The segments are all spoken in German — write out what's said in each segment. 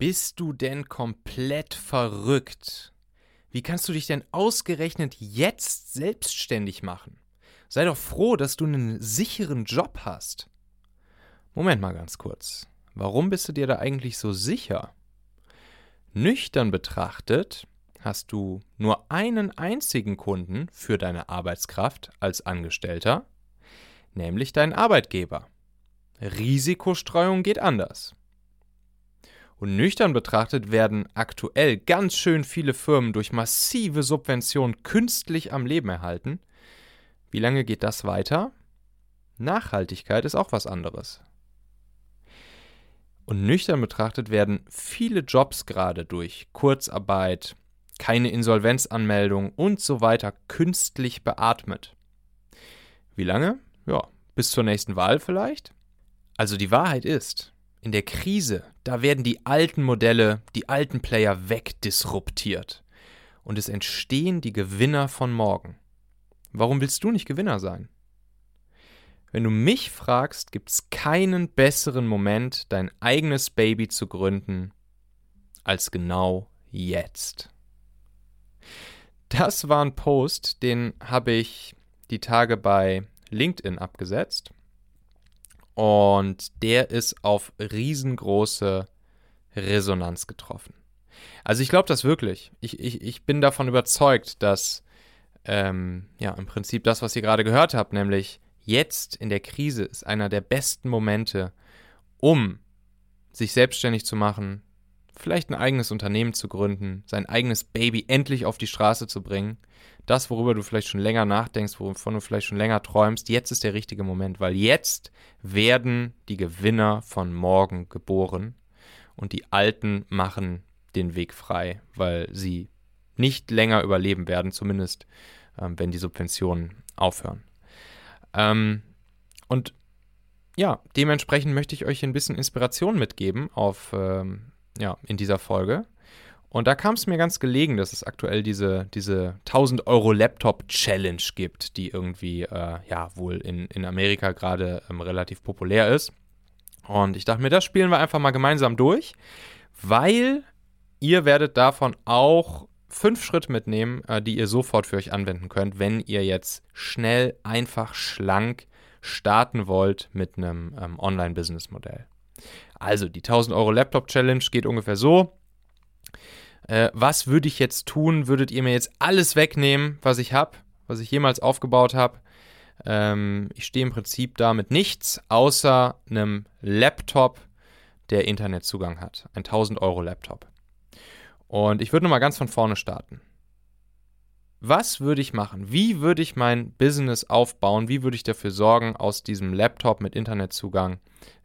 Bist du denn komplett verrückt? Wie kannst du dich denn ausgerechnet jetzt selbstständig machen? Sei doch froh, dass du einen sicheren Job hast. Moment mal ganz kurz. Warum bist du dir da eigentlich so sicher? Nüchtern betrachtet hast du nur einen einzigen Kunden für deine Arbeitskraft als Angestellter, nämlich deinen Arbeitgeber. Risikostreuung geht anders. Und nüchtern betrachtet werden aktuell ganz schön viele Firmen durch massive Subventionen künstlich am Leben erhalten. Wie lange geht das weiter? Nachhaltigkeit ist auch was anderes. Und nüchtern betrachtet werden viele Jobs gerade durch Kurzarbeit, keine Insolvenzanmeldung und so weiter künstlich beatmet. Wie lange? Ja, bis zur nächsten Wahl vielleicht? Also die Wahrheit ist, in der Krise, da werden die alten Modelle, die alten Player wegdisruptiert. Und es entstehen die Gewinner von morgen. Warum willst du nicht Gewinner sein? Wenn du mich fragst, gibt es keinen besseren Moment, dein eigenes Baby zu gründen, als genau jetzt. Das war ein Post, den habe ich die Tage bei LinkedIn abgesetzt. Und der ist auf riesengroße Resonanz getroffen. Also ich glaube das wirklich. Ich, ich, ich bin davon überzeugt, dass ähm, ja im Prinzip das, was ihr gerade gehört habt, nämlich jetzt in der Krise ist einer der besten Momente, um sich selbstständig zu machen, vielleicht ein eigenes Unternehmen zu gründen, sein eigenes Baby endlich auf die Straße zu bringen. Das, worüber du vielleicht schon länger nachdenkst, wovon du vielleicht schon länger träumst, jetzt ist der richtige Moment, weil jetzt werden die Gewinner von morgen geboren und die Alten machen den Weg frei, weil sie nicht länger überleben werden, zumindest ähm, wenn die Subventionen aufhören. Ähm, und ja, dementsprechend möchte ich euch ein bisschen Inspiration mitgeben auf ähm, ja, in dieser Folge. Und da kam es mir ganz gelegen, dass es aktuell diese, diese 1000 Euro Laptop Challenge gibt, die irgendwie, äh, ja, wohl in, in Amerika gerade ähm, relativ populär ist. Und ich dachte mir, das spielen wir einfach mal gemeinsam durch, weil ihr werdet davon auch fünf Schritte mitnehmen, äh, die ihr sofort für euch anwenden könnt, wenn ihr jetzt schnell, einfach, schlank starten wollt mit einem ähm, Online-Business-Modell. Also die 1000 Euro Laptop Challenge geht ungefähr so. Äh, was würde ich jetzt tun? Würdet ihr mir jetzt alles wegnehmen, was ich habe, was ich jemals aufgebaut habe? Ähm, ich stehe im Prinzip da mit nichts, außer einem Laptop, der Internetzugang hat. Ein 1000 Euro Laptop. Und ich würde nochmal ganz von vorne starten. Was würde ich machen? Wie würde ich mein Business aufbauen? Wie würde ich dafür sorgen, aus diesem Laptop mit Internetzugang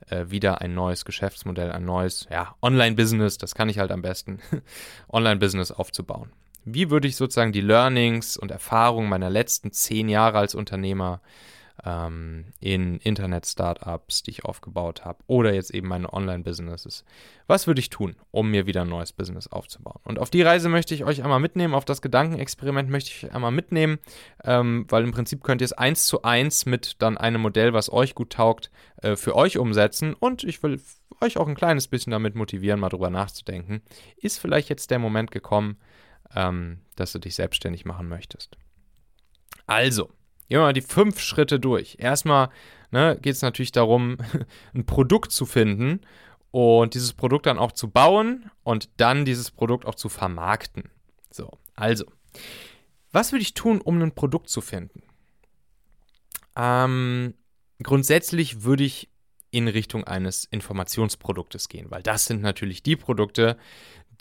äh, wieder ein neues Geschäftsmodell, ein neues ja, Online-Business, das kann ich halt am besten, Online-Business aufzubauen? Wie würde ich sozusagen die Learnings und Erfahrungen meiner letzten zehn Jahre als Unternehmer ähm, in Internet-Startups, die ich aufgebaut habe, oder jetzt eben meine Online-Businesses. Was würde ich tun, um mir wieder ein neues Business aufzubauen? Und auf die Reise möchte ich euch einmal mitnehmen, auf das Gedankenexperiment möchte ich einmal mitnehmen, ähm, weil im Prinzip könnt ihr es eins zu eins mit dann einem Modell, was euch gut taugt, äh, für euch umsetzen. Und ich will euch auch ein kleines bisschen damit motivieren, mal drüber nachzudenken. Ist vielleicht jetzt der Moment gekommen, ähm, dass du dich selbstständig machen möchtest? Also, Gehen wir mal die fünf Schritte durch. Erstmal ne, geht es natürlich darum, ein Produkt zu finden und dieses Produkt dann auch zu bauen und dann dieses Produkt auch zu vermarkten. So, also, was würde ich tun, um ein Produkt zu finden? Ähm, grundsätzlich würde ich in Richtung eines Informationsproduktes gehen, weil das sind natürlich die Produkte,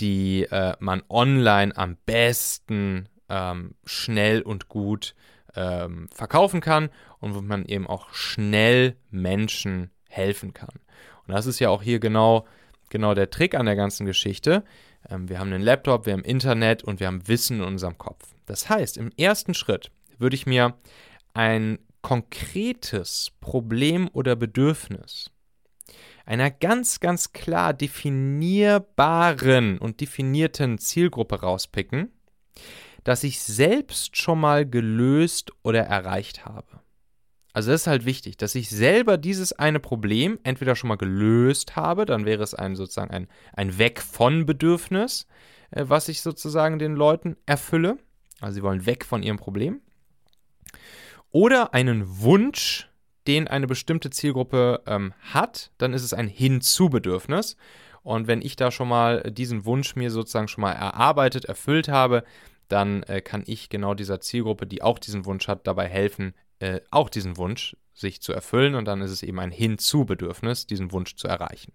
die äh, man online am besten ähm, schnell und gut ähm, verkaufen kann und wo man eben auch schnell Menschen helfen kann. Und das ist ja auch hier genau, genau der Trick an der ganzen Geschichte. Ähm, wir haben einen Laptop, wir haben Internet und wir haben Wissen in unserem Kopf. Das heißt, im ersten Schritt würde ich mir ein konkretes Problem oder Bedürfnis einer ganz, ganz klar definierbaren und definierten Zielgruppe rauspicken, das ich selbst schon mal gelöst oder erreicht habe. Also das ist halt wichtig, dass ich selber dieses eine Problem entweder schon mal gelöst habe, dann wäre es ein sozusagen ein, ein Weg von Bedürfnis, äh, was ich sozusagen den Leuten erfülle. Also sie wollen weg von ihrem Problem. Oder einen Wunsch, den eine bestimmte Zielgruppe ähm, hat, dann ist es ein Hinzu-Bedürfnis. Und wenn ich da schon mal diesen Wunsch mir sozusagen schon mal erarbeitet, erfüllt habe, dann äh, kann ich genau dieser Zielgruppe, die auch diesen Wunsch hat, dabei helfen, äh, auch diesen Wunsch sich zu erfüllen. Und dann ist es eben ein Hinzu-Bedürfnis, diesen Wunsch zu erreichen.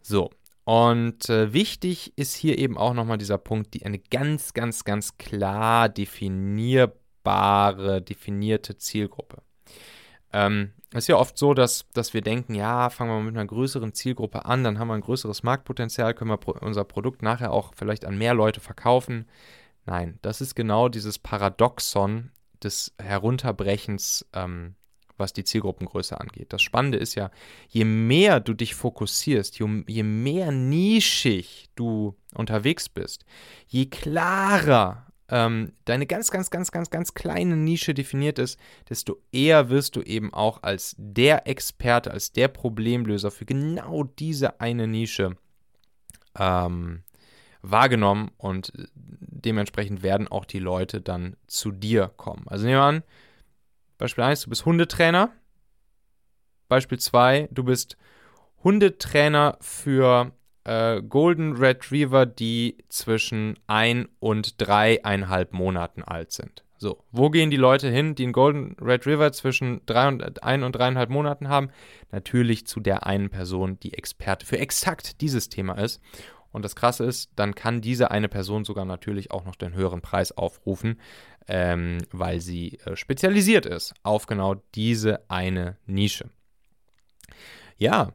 So, und äh, wichtig ist hier eben auch nochmal dieser Punkt, die eine ganz, ganz, ganz klar definierbare, definierte Zielgruppe. Ähm, es ist ja oft so, dass, dass wir denken, ja, fangen wir mal mit einer größeren Zielgruppe an, dann haben wir ein größeres Marktpotenzial, können wir pro unser Produkt nachher auch vielleicht an mehr Leute verkaufen. Nein, das ist genau dieses Paradoxon des Herunterbrechens ähm, was die Zielgruppengröße angeht. Das Spannende ist ja, je mehr du dich fokussierst, je, mehr nischig du unterwegs bist, je klarer ähm, deine ganz, ganz, ganz, ganz, ganz kleine Nische definiert ist, desto eher wirst du eben auch als der Experte, als der Problemlöser für genau diese eine Nische ähm, wahrgenommen und dementsprechend werden auch die Leute dann zu dir kommen. Also nehmen wir an, Beispiel 1, du bist Hundetrainer. Beispiel 2, du bist Hundetrainer für äh, Golden Retriever, die zwischen ein und dreieinhalb Monaten alt sind. So, wo gehen die Leute hin, die einen Golden Retriever zwischen drei und, ein und dreieinhalb Monaten haben? Natürlich zu der einen Person, die Experte für exakt dieses Thema ist. Und das Krasse ist, dann kann diese eine Person sogar natürlich auch noch den höheren Preis aufrufen, ähm, weil sie äh, spezialisiert ist auf genau diese eine Nische. Ja,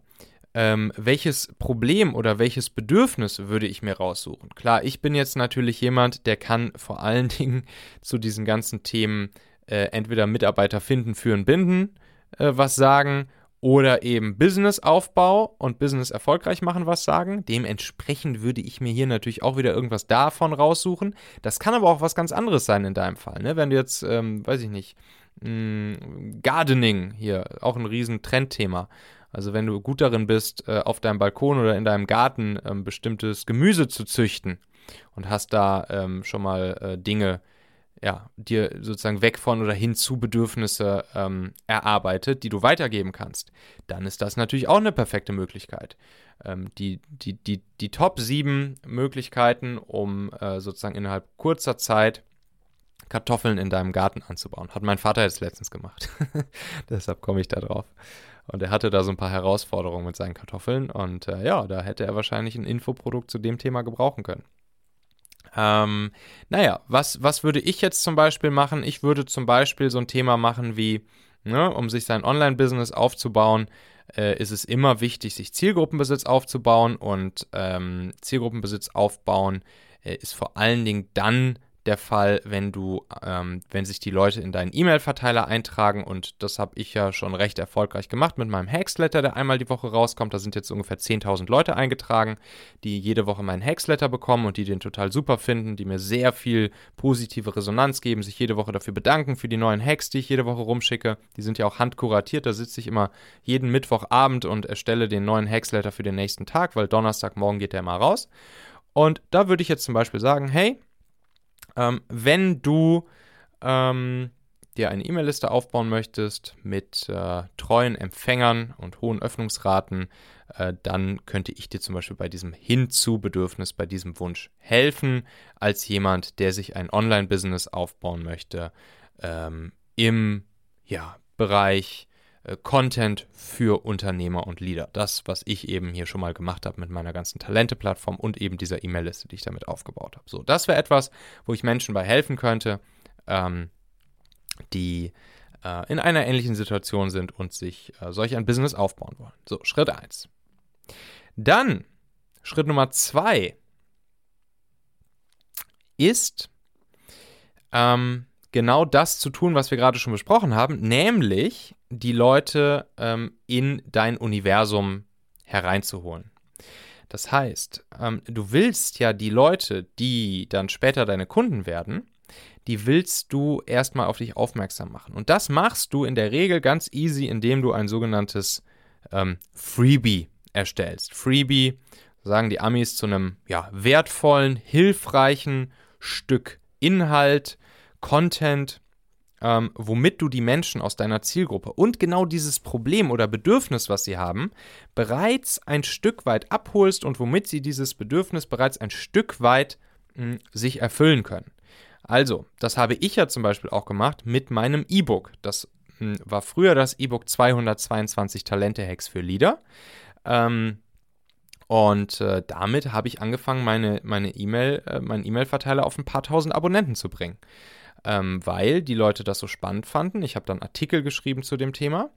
ähm, welches Problem oder welches Bedürfnis würde ich mir raussuchen? Klar, ich bin jetzt natürlich jemand, der kann vor allen Dingen zu diesen ganzen Themen äh, entweder Mitarbeiter finden, führen, binden, äh, was sagen oder eben Businessaufbau und Business erfolgreich machen was sagen. Dementsprechend würde ich mir hier natürlich auch wieder irgendwas davon raussuchen. Das kann aber auch was ganz anderes sein in deinem Fall. Ne? Wenn du jetzt, ähm, weiß ich nicht, mh, mm, Gardening hier, auch ein riesen Trendthema. Also wenn du gut darin bist, äh, auf deinem Balkon oder in deinem Garten ähm, bestimmtes Gemüse zu züchten und hast da ähm, schon mal äh, Dinge ja, dir sozusagen weg von oder hin zu Bedürfnisse ähm, erarbeitet, die du weitergeben kannst, dann ist das natürlich auch eine perfekte Möglichkeit. Ähm, die, die, die, die Top 7 Möglichkeiten, um äh, sozusagen innerhalb kurzer Zeit Kartoffeln in deinem Garten anzubauen. Hat mein Vater jetzt letztens gemacht. Deshalb komme ich da drauf. Und er hatte da so ein paar Herausforderungen mit seinen Kartoffeln. Und äh, ja, da hätte er wahrscheinlich ein Infoprodukt zu dem Thema gebrauchen können. Ähm, naja, was, was würde ich jetzt zum Beispiel machen? Ich würde zum Beispiel so ein Thema machen wie, ne, um sich sein Online-Business aufzubauen, äh, ist es immer wichtig, sich Zielgruppenbesitz aufzubauen und ähm, Zielgruppenbesitz aufbauen äh, ist vor allen Dingen dann der Fall, wenn du, ähm, wenn sich die Leute in deinen E-Mail-Verteiler eintragen und das habe ich ja schon recht erfolgreich gemacht mit meinem Hacksletter, der einmal die Woche rauskommt. Da sind jetzt ungefähr 10.000 Leute eingetragen, die jede Woche meinen Hacksletter bekommen und die den total super finden, die mir sehr viel positive Resonanz geben, sich jede Woche dafür bedanken für die neuen Hacks, die ich jede Woche rumschicke. Die sind ja auch handkuratiert, da sitze ich immer jeden Mittwochabend und erstelle den neuen Hacksletter für den nächsten Tag, weil Donnerstagmorgen geht der mal raus. Und da würde ich jetzt zum Beispiel sagen, hey, ähm, wenn du ähm, dir eine E-Mail-Liste aufbauen möchtest mit äh, treuen Empfängern und hohen Öffnungsraten, äh, dann könnte ich dir zum Beispiel bei diesem Hinzu-Bedürfnis, bei diesem Wunsch helfen, als jemand, der sich ein Online-Business aufbauen möchte ähm, im ja, Bereich Content für Unternehmer und Leader. Das, was ich eben hier schon mal gemacht habe mit meiner ganzen Talente-Plattform und eben dieser E-Mail-Liste, die ich damit aufgebaut habe. So, das wäre etwas, wo ich Menschen bei helfen könnte, ähm, die äh, in einer ähnlichen Situation sind und sich äh, solch ein Business aufbauen wollen. So, Schritt 1. Dann, Schritt Nummer 2 ist, ähm, genau das zu tun, was wir gerade schon besprochen haben, nämlich die Leute ähm, in dein Universum hereinzuholen. Das heißt, ähm, du willst ja die Leute, die dann später deine Kunden werden, die willst du erstmal auf dich aufmerksam machen. Und das machst du in der Regel ganz easy, indem du ein sogenanntes ähm, Freebie erstellst. Freebie sagen die Amis zu einem ja, wertvollen, hilfreichen Stück Inhalt, Content, ähm, womit du die Menschen aus deiner Zielgruppe und genau dieses Problem oder Bedürfnis, was sie haben, bereits ein Stück weit abholst und womit sie dieses Bedürfnis bereits ein Stück weit mh, hm, sich erfüllen können. Also, das habe ich ja zum Beispiel auch gemacht mit meinem E-Book. Das mh, hm, war früher das E-Book 222 Talente-Hacks für Leader. Ähm, und äh, damit habe ich angefangen, meine, meine E-Mail, äh, meinen E-Mail-Verteiler auf ein paar tausend Abonnenten zu bringen ähm, weil die Leute das so spannend fanden. Ich habe dann Artikel geschrieben zu dem Thema.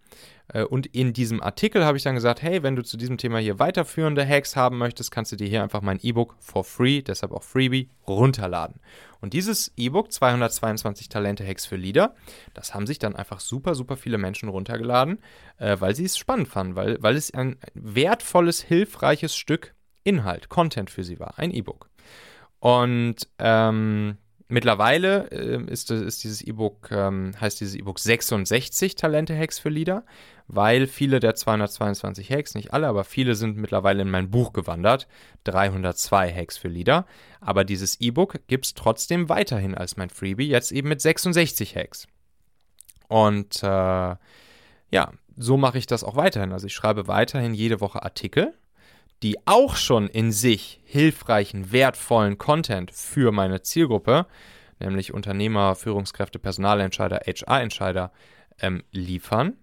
Äh, und in diesem Artikel habe ich dann gesagt, hey, wenn du zu diesem Thema hier weiterführende Hacks haben möchtest, kannst du dir hier einfach mein E-Book for free, deshalb auch Freebie, runterladen. Und dieses E-Book, 222 Talente Hacks für Leader, das haben sich dann einfach super, super viele Menschen runtergeladen, äh, weil sie es spannend fanden, weil, weil es ein wertvolles, hilfreiches Stück Inhalt, Content für sie war, ein E-Book. Und ähm, Mittlerweile äh, ist, ist, dieses E-Book, ähm, heißt dieses E-Book 66 Talente-Hacks für Leader, weil viele der 222 Hacks, nicht alle, aber viele sind mittlerweile in mein Buch gewandert. 302 Hacks für Leader. Aber dieses E-Book gibt es trotzdem weiterhin als mein Freebie, jetzt eben mit 66 Hacks. Und äh, ja, so mache ich das auch weiterhin. Also ich schreibe weiterhin jede Woche Artikel die auch schon in sich hilfreichen, wertvollen Content für meine Zielgruppe, nämlich Unternehmer, Führungskräfte, Personalentscheider, HR-Entscheider, ähm, liefern.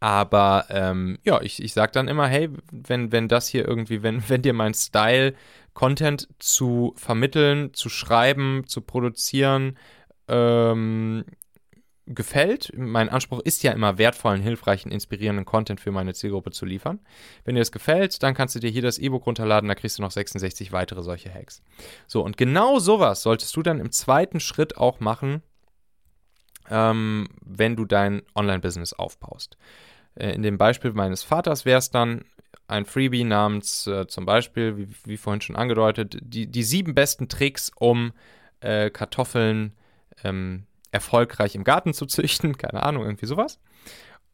Aber ähm, ja, ich, ich sage dann immer, hey, wenn, wenn das hier irgendwie, wenn, wenn dir mein Style, Content zu vermitteln, zu schreiben, zu produzieren, ähm, gefällt. Mein Anspruch ist ja immer wertvollen, hilfreichen, inspirierenden Content für meine Zielgruppe zu liefern. Wenn dir das gefällt, dann kannst du dir hier das E-Book runterladen, da kriegst du noch 66 weitere solche Hacks. So, und genau sowas solltest du dann im zweiten Schritt auch machen, ähm, wenn du dein Online-Business aufbaust. Äh, in dem Beispiel meines Vaters wäre es dann ein Freebie namens äh, zum Beispiel, wie, wie, vorhin schon angedeutet, die, die sieben besten Tricks, um äh, Kartoffeln ähm, erfolgreich im Garten zu züchten, keine Ahnung, irgendwie sowas.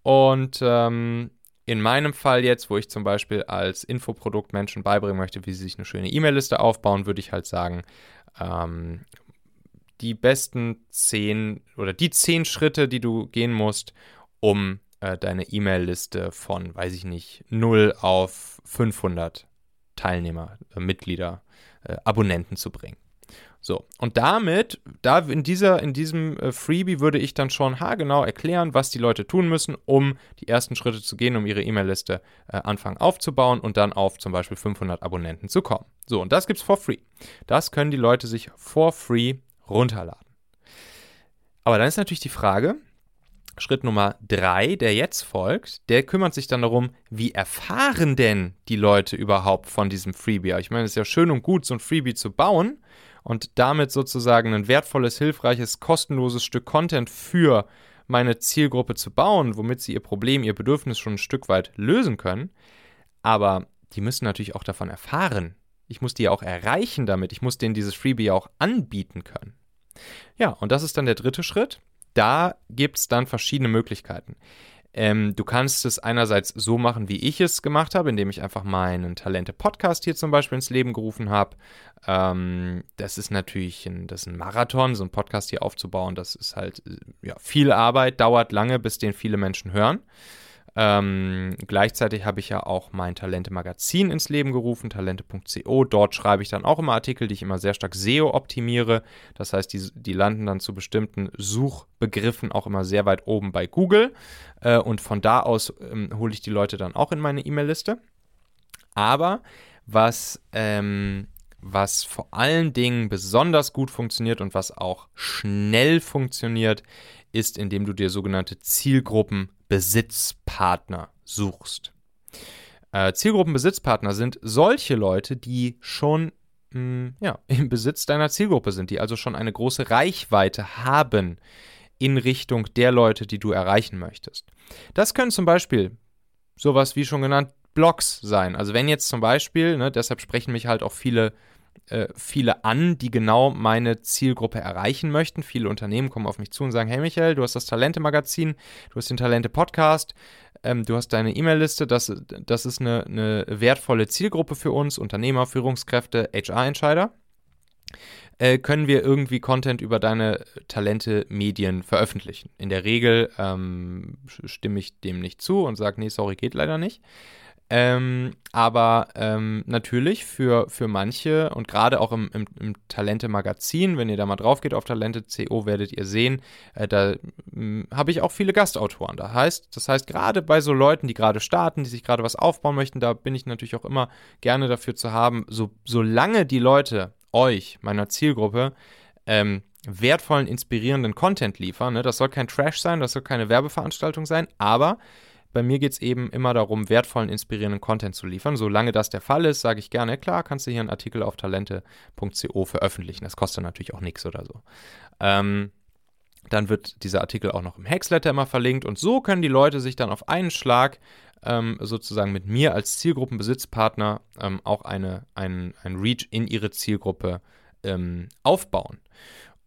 Und ähm, in meinem Fall jetzt, wo ich zum Beispiel als Infoprodukt Menschen beibringen möchte, wie sie sich eine schöne E-Mail-Liste aufbauen, würde ich halt sagen, ähm, die besten zehn oder die zehn Schritte, die du gehen musst, um äh, deine E-Mail-Liste von, weiß ich nicht, 0 auf 500 Teilnehmer, äh, Mitglieder, äh, Abonnenten zu bringen. So, und damit, da in, dieser, in diesem äh, Freebie würde ich dann schon haargenau erklären, was die Leute tun müssen, um die ersten Schritte zu gehen, um ihre E-Mail-Liste äh, anfangen aufzubauen und dann auf zum Beispiel 500 Abonnenten zu kommen. So, und das gibt es for free. Das können die Leute sich for free runterladen. Aber dann ist natürlich die Frage, Schritt Nummer drei, der jetzt folgt, der kümmert sich dann darum, wie erfahren denn die Leute überhaupt von diesem Freebie? Ich meine, es ist ja schön und gut, so ein Freebie zu bauen, und damit sozusagen ein wertvolles, hilfreiches, kostenloses Stück Content für meine Zielgruppe zu bauen, womit sie ihr Problem, ihr Bedürfnis schon ein Stück weit lösen können. Aber die müssen natürlich auch davon erfahren. Ich muss die ja auch erreichen damit. Ich muss denen dieses Freebie auch anbieten können. Ja, und das ist dann der dritte Schritt. Da gibt es dann verschiedene Möglichkeiten. Ähm, du kannst es einerseits so machen, wie ich es gemacht habe, indem ich einfach meinen Talente-Podcast hier zum Beispiel ins Leben gerufen habe. Ähm, das ist natürlich ein, das ein Marathon, so einen Podcast hier aufzubauen. Das ist halt ja, viel Arbeit, dauert lange, bis den viele Menschen hören. Ähm, gleichzeitig habe ich ja auch mein Talente-Magazin ins Leben gerufen, talente.co. Dort schreibe ich dann auch immer Artikel, die ich immer sehr stark SEO optimiere. Das heißt, die, die landen dann zu bestimmten Suchbegriffen auch immer sehr weit oben bei Google. Äh, und von da aus ähm, hole ich die Leute dann auch in meine E-Mail-Liste. Aber was, ähm, was vor allen Dingen besonders gut funktioniert und was auch schnell funktioniert, ist, indem du dir sogenannte Zielgruppenbesitzpartner suchst. Äh, Zielgruppenbesitzpartner sind solche Leute, die schon mh, hm, ja, im Besitz deiner Zielgruppe sind, die also schon eine große Reichweite haben in Richtung der Leute, die du erreichen möchtest. Das können zum Beispiel sowas wie schon genannt Blogs sein. Also wenn jetzt zum Beispiel, ne, deshalb sprechen mich halt auch viele äh, viele an, die genau meine Zielgruppe erreichen möchten. Viele Unternehmen kommen auf mich zu und sagen, hey Michael, du hast das Talente-Magazin, du hast den Talente-Podcast, ähm, du hast deine E-Mail-Liste, das, das ist eine, eine wertvolle Zielgruppe für uns, Unternehmer, Führungskräfte, HR-Entscheider. Äh, können wir irgendwie Content über deine Talente-Medien veröffentlichen? In der Regel ähm, stimme ich dem nicht zu und sage, nee, sorry, geht leider nicht. Ähm, aber ähm, natürlich für, für manche und gerade auch im, im, im Talente-Magazin, wenn ihr da mal drauf geht auf Talente.co, werdet ihr sehen, äh, da hm, habe ich auch viele Gastautoren. Da heißt, das heißt, gerade bei so Leuten, die gerade starten, die sich gerade was aufbauen möchten, da bin ich natürlich auch immer gerne dafür zu haben, so, solange die Leute euch, meiner Zielgruppe, ähm, wertvollen, inspirierenden Content liefern. Ne? Das soll kein Trash sein, das soll keine Werbeveranstaltung sein, aber bei mir geht es eben immer darum, wertvollen, inspirierenden Content zu liefern. Solange das der Fall ist, sage ich gerne, klar, kannst du hier einen Artikel auf talente.co veröffentlichen. Das kostet natürlich auch nichts oder so. Ähm, dann wird dieser Artikel auch noch im Hexletter immer verlinkt und so können die Leute sich dann auf einen Schlag ähm, sozusagen mit mir als Zielgruppenbesitzpartner ähm, auch eine, ein, ein Reach in ihre Zielgruppe ähm, aufbauen.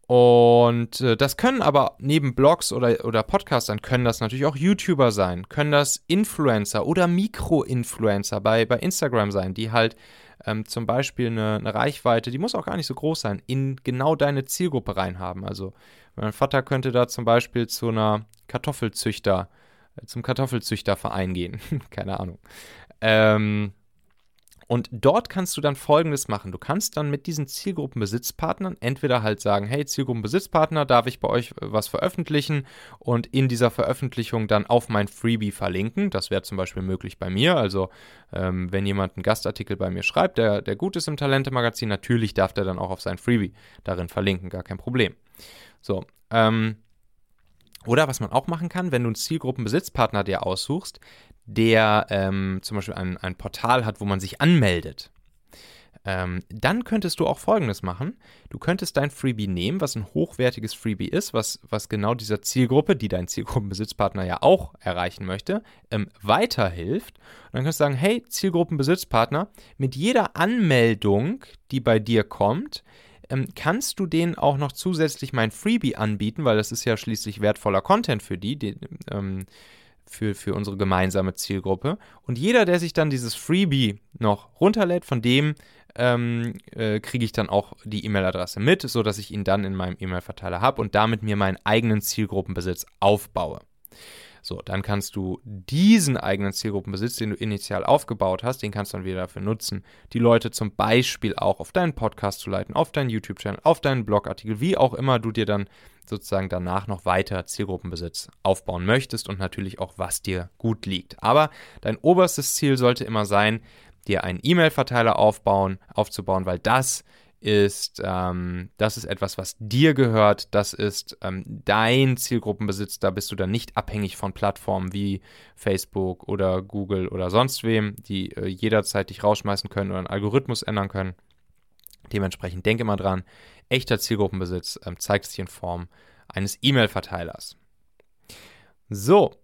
Und äh, das können aber neben Blogs oder, oder Podcastern, können das natürlich auch YouTuber sein, können das Influencer oder Mikro-Influencer bei, bei Instagram sein, die halt ähm, zum Beispiel eine, eine, Reichweite, die muss auch gar nicht so groß sein, in genau deine Zielgruppe reinhaben. Also mein Vater könnte da zum Beispiel zu einer Kartoffelzüchter, äh, zum Kartoffelzüchterverein gehen. Keine Ahnung. Ähm, und dort kannst du dann Folgendes machen. Du kannst dann mit diesen Zielgruppenbesitzpartnern entweder halt sagen, hey, Zielgruppenbesitzpartner, darf ich bei euch äh, was veröffentlichen und in dieser Veröffentlichung dann auf mein Freebie verlinken. Das wäre zum Beispiel möglich bei mir. Also ähm, wenn jemand einen Gastartikel bei mir schreibt, der, der gut ist im Talente-Magazin, natürlich darf der dann auch auf sein Freebie darin verlinken, gar kein Problem. So, ähm, oder was man auch machen kann, wenn du einen Zielgruppenbesitzpartner dir aussuchst, der ähm, zum Beispiel ein, ein Portal hat, wo man sich anmeldet, ähm, dann könntest du auch Folgendes machen. Du könntest dein Freebie nehmen, was ein hochwertiges Freebie ist, was, was genau dieser Zielgruppe, die dein Zielgruppenbesitzpartner ja auch erreichen möchte, ähm, weiterhilft. Und dann kannst du sagen, hey, Zielgruppenbesitzpartner, mit jeder Anmeldung, die bei dir kommt, ähm, kannst du denen auch noch zusätzlich mein Freebie anbieten, weil das ist ja schließlich wertvoller Content für die, die ähm, für, für unsere gemeinsame Zielgruppe. Und jeder, der sich dann dieses Freebie noch runterlädt, von dem ähm, äh, kriege ich dann auch die E-Mail-Adresse mit, sodass ich ihn dann in meinem E-Mail-Verteiler habe und damit mir meinen eigenen Zielgruppenbesitz aufbaue. So, dann kannst du diesen eigenen Zielgruppenbesitz, den du initial aufgebaut hast, den kannst du dann wieder dafür nutzen, die Leute zum Beispiel auch auf deinen Podcast zu leiten, auf deinen YouTube-Channel, auf deinen Blogartikel, wie auch immer du dir dann sozusagen danach noch weiter Zielgruppenbesitz aufbauen möchtest und natürlich auch, was dir gut liegt. Aber dein oberstes Ziel sollte immer sein, dir einen E-Mail-Verteiler aufzubauen, weil das ist, ähm, das ist etwas, was dir gehört, das ist ähm, dein Zielgruppenbesitz, da bist du dann nicht abhängig von Plattformen wie Facebook oder Google oder sonst wem, die äh, jederzeit dich rausschmeißen können oder einen Algorithmus ändern können. Dementsprechend denke mal dran, echter Zielgruppenbesitz ähm, zeigt sich in Form eines E-Mail-Verteilers. So,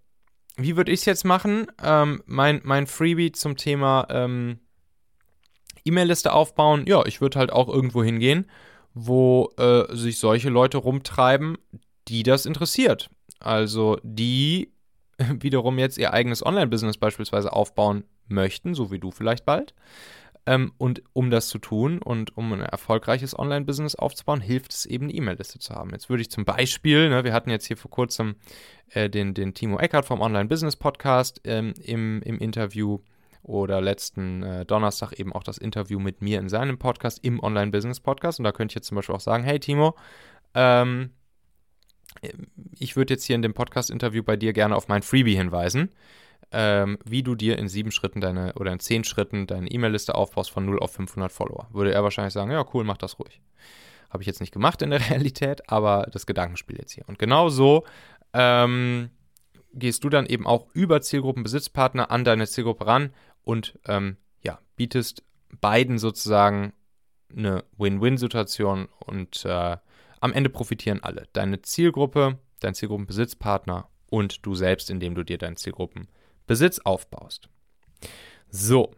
wie würde ich es jetzt machen? Ähm, mein, mein Freebie zum Thema ähm, E-Mail-Liste aufbauen, ja, ich würde halt auch irgendwo hingehen, wo äh, sich solche Leute rumtreiben, die das interessiert. Also die wiederum jetzt ihr eigenes Online-Business beispielsweise aufbauen möchten, so wie du vielleicht bald. Ähm, und um das zu tun und um ein erfolgreiches Online-Business aufzubauen, hilft es eben, eine E-Mail-Liste zu haben. Jetzt würde ich zum Beispiel, ne, wir hatten jetzt hier vor kurzem äh, den, den Timo Eckert vom Online-Business-Podcast ähm, im, im Interview oder letzten äh, Donnerstag eben auch das Interview mit mir in seinem Podcast, im Online-Business-Podcast. Und da könnte ich jetzt zum Beispiel auch sagen, hey Timo, ähm, ich würde jetzt hier in dem Podcast-Interview bei dir gerne auf mein Freebie hinweisen, ähm, wie du dir in sieben Schritten deine oder in zehn Schritten deine E-Mail-Liste aufbaust von 0 auf 500 Follower. Würde er wahrscheinlich sagen, ja cool, mach das ruhig. Habe ich jetzt nicht gemacht in der Realität, aber das Gedankenspiel jetzt hier. Und genau so ähm, gehst du dann eben auch über Zielgruppenbesitzpartner an deine Zielgruppe ran und ähm, ja, bietest beiden sozusagen eine Win-Win-Situation und äh, am Ende profitieren alle. Deine Zielgruppe, dein Zielgruppenbesitzpartner und du selbst, indem du dir deinen Zielgruppenbesitz aufbaust. So,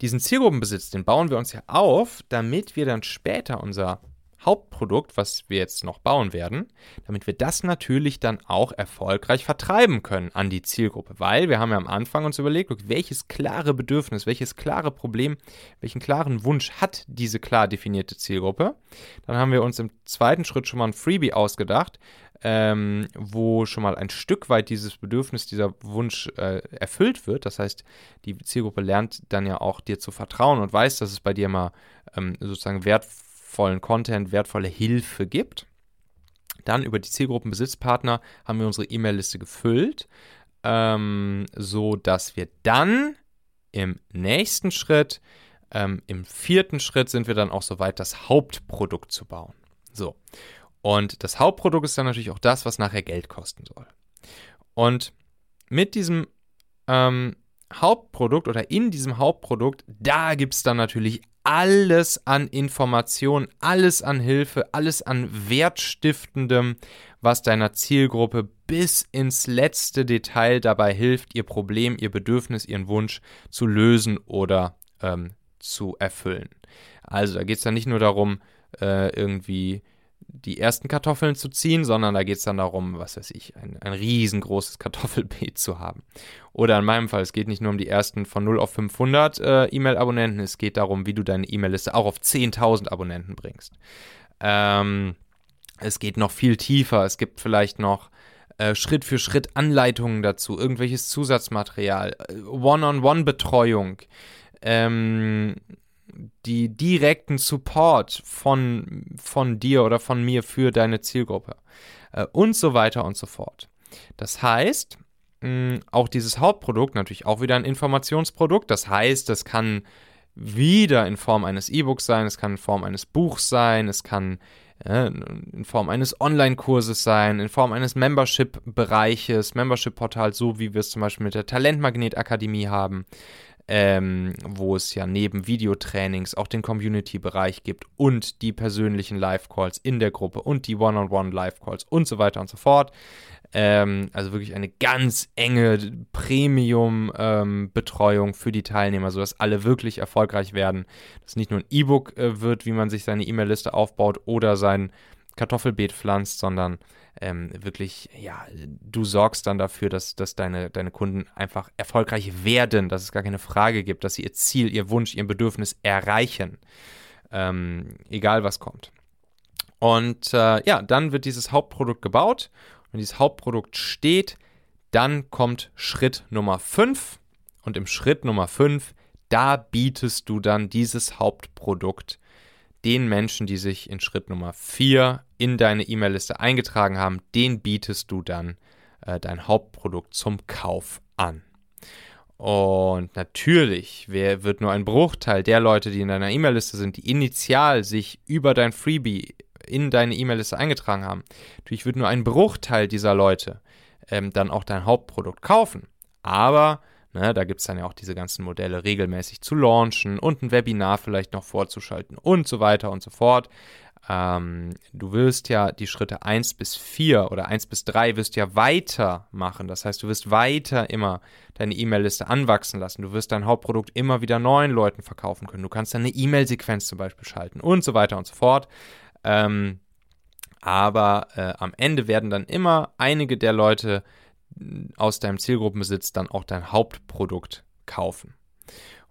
diesen Zielgruppenbesitz, den bauen wir uns ja auf, damit wir dann später unser Hauptprodukt, was wir jetzt noch bauen werden, damit wir das natürlich dann auch erfolgreich vertreiben können an die Zielgruppe. Weil wir haben ja am Anfang uns überlegt, welches klare Bedürfnis, welches klare Problem, welchen klaren Wunsch hat diese klar definierte Zielgruppe. Dann haben wir uns im zweiten Schritt schon mal ein Freebie ausgedacht, ähm, wo schon mal ein Stück weit dieses Bedürfnis, dieser Wunsch äh, erfüllt wird. Das heißt, die Zielgruppe lernt dann ja auch dir zu vertrauen und weiß, dass es bei dir mal ähm, sozusagen wertvoll wertvollen Content, wertvolle Hilfe gibt. Dann über die Zielgruppenbesitzpartner haben wir unsere E-Mail-Liste gefüllt, ähm, so dass wir dann im nächsten Schritt, ähm, im vierten Schritt sind wir dann auch soweit, das Hauptprodukt zu bauen. So. Und das Hauptprodukt ist dann natürlich auch das, was nachher Geld kosten soll. Und mit diesem ähm, Hauptprodukt oder in diesem Hauptprodukt, da gibt es dann natürlich alles an Informationen, alles an Hilfe, alles an Wertstiftendem, was deiner Zielgruppe bis ins letzte Detail dabei hilft, ihr Problem, ihr Bedürfnis, ihren Wunsch zu lösen oder ähm, zu erfüllen. Also da geht es dann nicht nur darum, äh, irgendwie die ersten Kartoffeln zu ziehen, sondern da geht es dann darum, was weiß ich, ein, ein riesengroßes Kartoffelbeet zu haben. Oder in meinem Fall, es geht nicht nur um die ersten von 0 auf 500 äh, E-Mail-Abonnenten, es geht darum, wie du deine E-Mail-Liste auch auf 10.000 Abonnenten bringst. Ähm, es geht noch viel tiefer, es gibt vielleicht noch äh, Schritt für Schritt Anleitungen dazu, irgendwelches Zusatzmaterial, äh, One-on-One-Betreuung. Ähm, die direkten Support von, von dir oder von mir für deine Zielgruppe äh, und so weiter und so fort. Das heißt, mh, auch dieses Hauptprodukt, natürlich auch wieder ein Informationsprodukt, das heißt, das kann wieder in Form eines E-Books sein, es kann in Form eines Buchs sein, es kann äh, in Form eines Online-Kurses sein, in Form eines Membership-Bereiches, Membership-Portals, so wie wir es zum Beispiel mit der Talentmagnet-Akademie haben ähm, wo es ja neben Videotrainings auch den Community-Bereich gibt und die persönlichen Live-Calls in der Gruppe und die One-on-One-Live-Calls und so weiter und so fort. Ähm, also wirklich eine ganz enge Premium-Betreuung ähm, für die Teilnehmer, sodass alle wirklich erfolgreich werden. Dass nicht nur ein E-Book äh, wird, wie man sich seine E-Mail-Liste aufbaut oder sein Kartoffelbeet pflanzt, sondern ähm, wirklich, ja, du sorgst dann dafür, dass, dass deine, deine Kunden einfach erfolgreich werden, dass es gar keine Frage gibt, dass sie ihr Ziel, ihr Wunsch, ihr Bedürfnis erreichen. Ähm, egal was kommt. Und äh, ja, dann wird dieses Hauptprodukt gebaut und dieses Hauptprodukt steht, dann kommt Schritt Nummer 5 und im Schritt Nummer 5, da bietest du dann dieses Hauptprodukt den Menschen, die sich in Schritt Nummer 4 in deine E-Mail-Liste eingetragen haben, den bietest du dann äh, dein Hauptprodukt zum Kauf an. Und natürlich wer, wird nur ein Bruchteil der Leute, die in deiner E-Mail-Liste sind, die initial sich über dein Freebie in deine E-Mail-Liste eingetragen haben, natürlich wird nur ein Bruchteil dieser Leute ähm, dann auch dein Hauptprodukt kaufen. Aber Ne, da gibt es dann ja auch diese ganzen Modelle regelmäßig zu launchen und ein Webinar vielleicht noch vorzuschalten und so weiter und so fort. Ähm, du wirst ja die Schritte 1 bis 4 oder 1 bis 3 wirst ja weitermachen. Das heißt, du wirst weiter immer deine E-Mail-Liste anwachsen lassen. Du wirst dein Hauptprodukt immer wieder neuen Leuten verkaufen können. Du kannst dann eine E-Mail-Sequenz zum Beispiel schalten und so weiter und so fort. Ähm, aber äh, am Ende werden dann immer einige der Leute aus deinem Zielgruppenbesitz dann auch dein Hauptprodukt kaufen.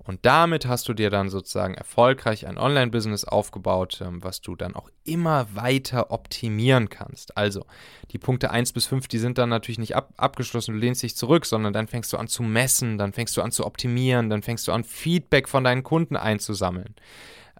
Und damit hast du dir dann sozusagen erfolgreich ein Online-Business aufgebaut, ähm, was du dann auch immer weiter optimieren kannst. Also die Punkte 1 bis 5, die sind dann natürlich nicht ab abgeschlossen, du lehnst dich zurück, sondern dann fängst du an zu messen, dann fängst du an zu optimieren, dann fängst du an Feedback von deinen Kunden einzusammeln.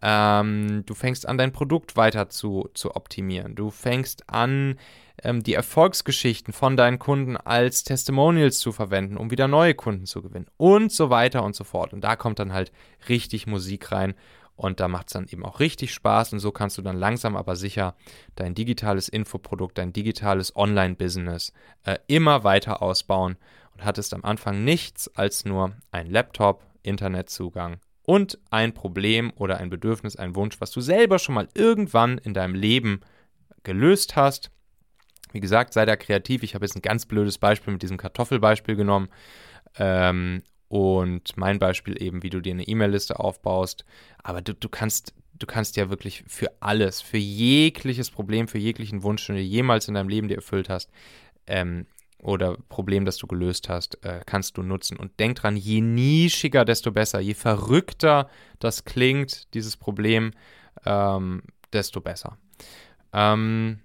Ähm, du fängst an, dein Produkt weiter zu, zu optimieren. Du fängst an, ähm, die Erfolgsgeschichten von deinen Kunden als Testimonials zu verwenden, um wieder neue Kunden zu gewinnen und so weiter und so fort. Und da kommt dann halt richtig Musik rein und da macht es dann eben auch richtig Spaß und so kannst du dann langsam aber sicher dein digitales Infoprodukt, dein digitales Online-Business äh, immer weiter ausbauen und hattest am Anfang nichts als nur ein Laptop, Internetzugang und ein Problem oder ein Bedürfnis, ein Wunsch, was du selber schon mal irgendwann in deinem Leben gelöst hast wie gesagt, sei da kreativ. Ich habe jetzt ein ganz blödes Beispiel mit diesem Kartoffelbeispiel genommen. Ähm, Und mein Beispiel eben, wie du dir eine E-Mail-Liste aufbaust. Aber du, du kannst du kannst ja wirklich für alles, für jegliches Problem, für jeglichen Wunsch, den du jemals in deinem Leben dir erfüllt hast, ähm, oder Problem, das du gelöst hast, äh, kannst du nutzen. Und denk dran, je nischiger, desto besser. Je verrückter das klingt, dieses Problem, ähm, desto besser. Ähm,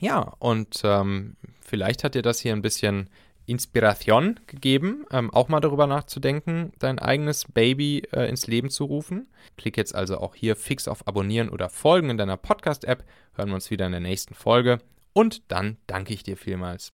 ja, und ähm, vielleicht hat dir das hier ein bisschen Inspiration gegeben, ähm, auch mal darüber nachzudenken, dein eigenes Baby äh, ins Leben zu rufen. Klick jetzt also auch hier fix auf Abonnieren oder Folgen in deiner Podcast-App. Hören wir uns wieder in der nächsten Folge. Und dann danke ich dir vielmals.